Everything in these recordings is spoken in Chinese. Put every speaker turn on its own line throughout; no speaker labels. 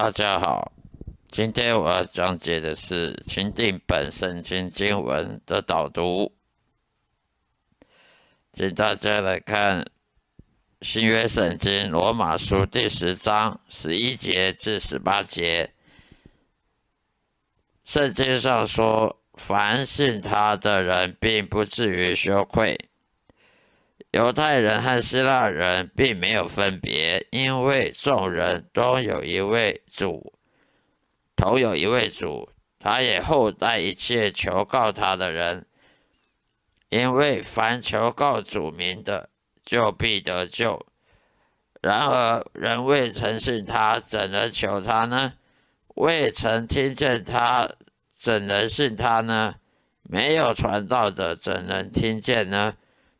大家好，今天我要讲解的是钦定本圣经经文的导读，请大家来看新约圣经罗马书第十章十一节至十八节。圣经上说，凡信他的人，并不至于羞愧。犹太人和希腊人并没有分别，因为众人都有一位主，同有一位主，他也厚待一切求告他的人。因为凡求告主名的，就必得救。然而人未曾信他，怎能求他呢？未曾听见他，怎能信他呢？没有传道的，怎能听见呢？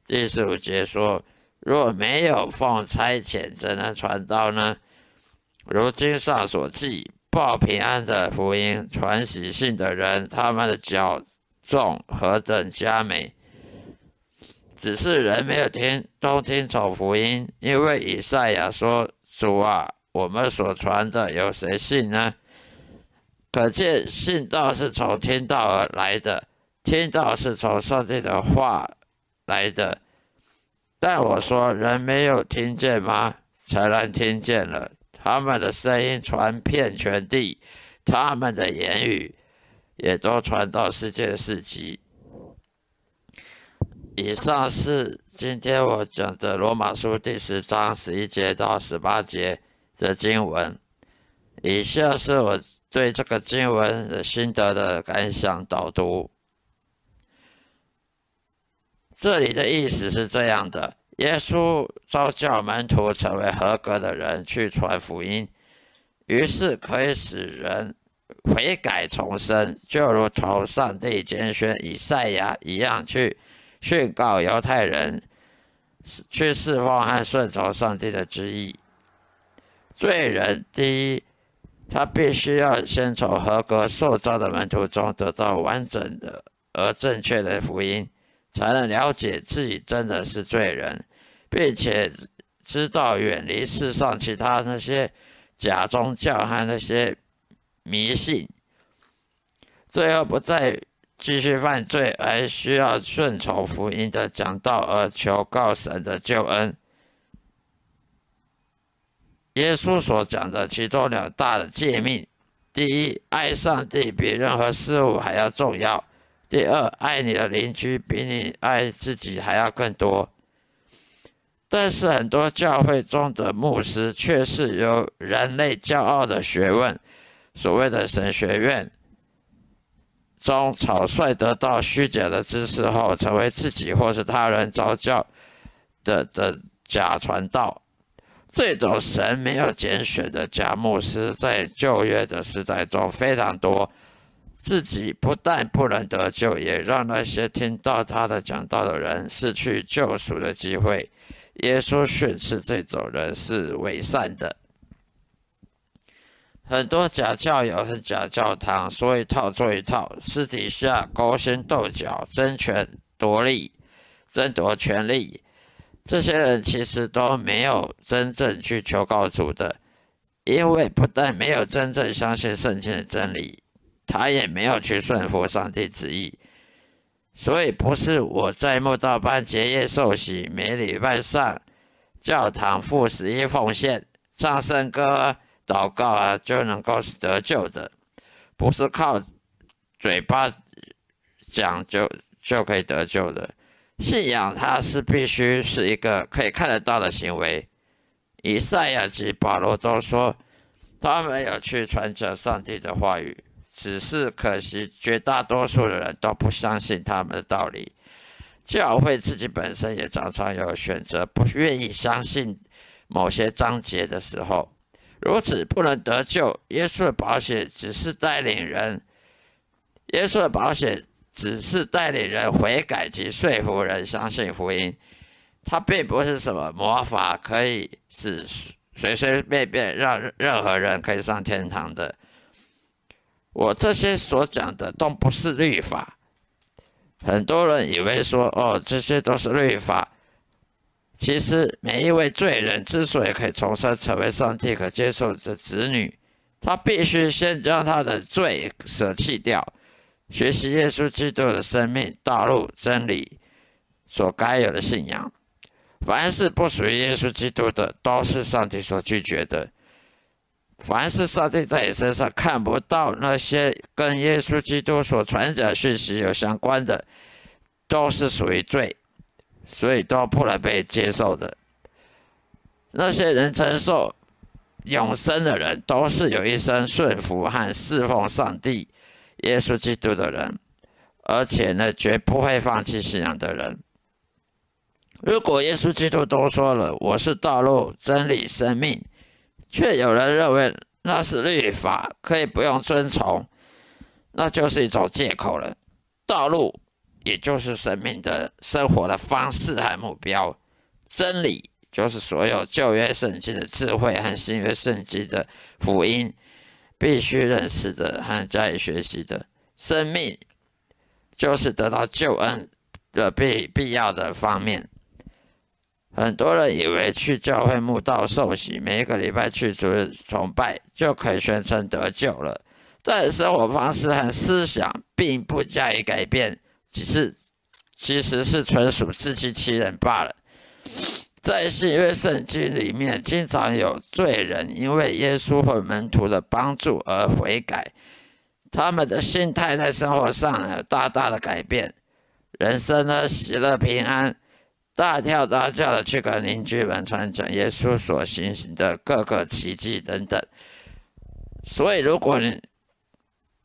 第十五节说：“若没有奉差遣，怎能传道呢？”如经上所记，报平安的福音传喜信的人，他们的脚重何等佳美！只是人没有听，都听从福音，因为以赛亚说：“主啊，我们所传的，有谁信呢？”可见信道是从听道而来的，听道是从上帝的话。来的，但我说人没有听见吗？才然听见了，他们的声音传遍全地，他们的言语也都传到世界四极。以上是今天我讲的罗马书第十章十一节到十八节的经文。以下是我对这个经文的心得的感想导读。这里的意思是这样的：耶稣召叫门徒成为合格的人去传福音，于是可以使人悔改重生，就如同上帝拣选以赛亚一样，去训告犹太人，去释放和顺从上帝的旨意。罪人第一，他必须要先从合格受召的门徒中得到完整的而正确的福音。才能了解自己真的是罪人，并且知道远离世上其他那些假宗教和那些迷信，最后不再继续犯罪，而需要顺从福音的讲道而求告神的救恩。耶稣所讲的其中两大的诫命：第一，爱上帝比任何事物还要重要。第二，爱你的邻居比你爱自己还要更多。但是很多教会中的牧师却是由人类骄傲的学问，所谓的神学院中草率得到虚假的知识后，成为自己或是他人招教的的假传道。这种神没有拣选的假牧师，在旧约的时代中非常多。自己不但不能得救，也让那些听到他的讲道的人失去救赎的机会。耶稣训斥这种人是伪善的。很多假教友是假教堂，说一套做一套，私底下勾心斗角、争权夺利、争夺权力。这些人其实都没有真正去求告主的，因为不但没有真正相信圣经的真理。他也没有去顺服上帝旨意，所以不是我在墓道班结业受洗，每礼拜上教堂付十一奉献、唱圣歌、祷告啊，就能够得救的，不是靠嘴巴讲就就可以得救的。信仰它是必须是一个可以看得到的行为。以赛亚及保罗都说，他们有去传讲上帝的话语。只是可惜，绝大多数的人都不相信他们的道理。教会自己本身也常常有选择，不愿意相信某些章节的时候，如此不能得救。耶稣的保险只是带领人，耶稣的保险只是带领人悔改及说服人相信福音。它并不是什么魔法，可以使随随便便让任何人可以上天堂的。我这些所讲的都不是律法，很多人以为说哦，这些都是律法。其实每一位罪人之所以可以重生成为上帝可接受的子女，他必须先将他的罪舍弃掉，学习耶稣基督的生命、道路、真理所该有的信仰。凡是不属于耶稣基督的，都是上帝所拒绝的。凡是上帝在你身上看不到那些跟耶稣基督所传讲讯息有相关的，都是属于罪，所以都不能被接受的。那些人承受永生的人，都是有一生顺服和侍奉上帝、耶稣基督的人，而且呢，绝不会放弃信仰的人。如果耶稣基督都说了“我是道路、真理、生命”，却有人认为那是律法，可以不用遵从，那就是一种借口了。道路也就是生命的生活的方式和目标，真理就是所有旧约圣经的智慧和新约圣经的福音必须认识的和加以学习的。生命就是得到救恩的必必要的方面。很多人以为去教会墓道受洗，每一个礼拜去主日崇拜就可以宣称得救了，但生活方式和思想并不加以改变，只是其实是纯属自欺欺人罢了。在新约圣经里面，经常有罪人因为耶稣和门徒的帮助而悔改，他们的心态在生活上有大大的改变，人生呢喜乐平安。大跳大叫的去跟邻居们传讲耶稣所行行的各个奇迹等等。所以，如果你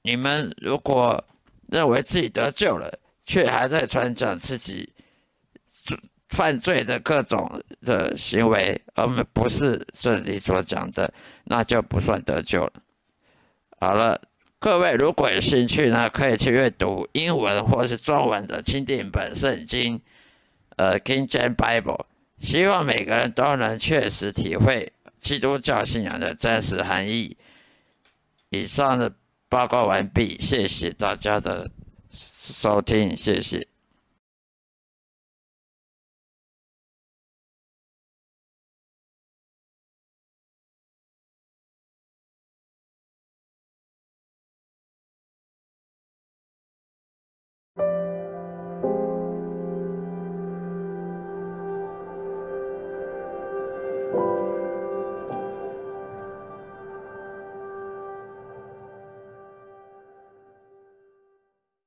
你们如果认为自己得救了，却还在传讲自己犯罪的各种的行为，而们不是这里所讲的，那就不算得救了。好了，各位如果有兴趣呢，可以去阅读英文或是中文的钦定本圣经。呃，King James Bible，希望每个人都能确实体会基督教信仰的真实含义。以上的报告完毕，谢谢大家的收听，谢谢。